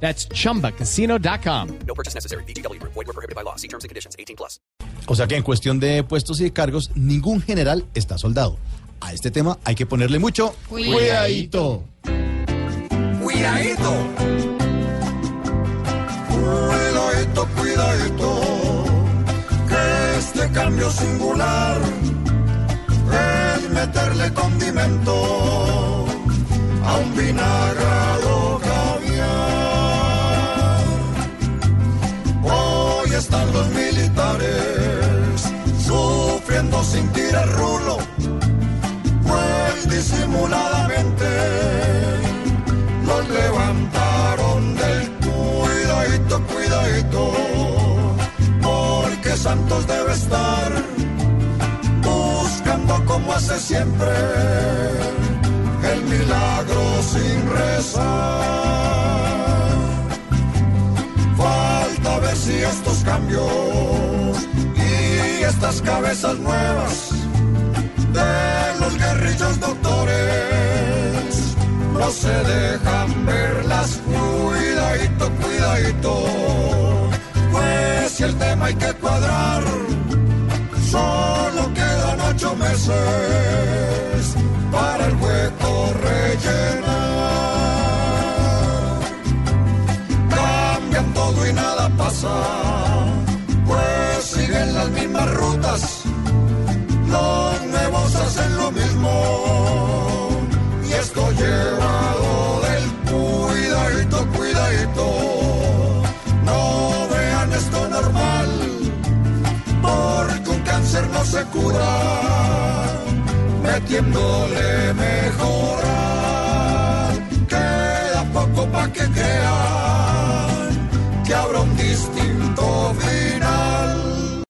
That's chumbacasino.com. No purchase necessary. BGW. Void were prohibited by law. See terms and conditions. 18 plus. O sea que en cuestión de puestos y cargos, ningún general está soldado. A este tema hay que ponerle mucho cuidadito. Cuidadito. Cuidadito, cuidadito. Que este cambio singular es meterle condimento a un vinagrado disimuladamente los levantaron del cuidadito, cuidadito, porque Santos debe estar buscando como hace siempre el milagro sin rezar. Falta ver si estos cambios y estas cabezas nuevas de los guerrillos doctores no se dejan verlas. Cuidadito, cuidadito, pues si el tema hay que cuadrar, solo quedan ocho meses para el hueco rellenar. Cambian todo y nada pasa, pues siguen las mismas rutas, los nuevos hacen lo mismo. Y esto llevado se cura metiéndole mejorar. Queda poco pa' que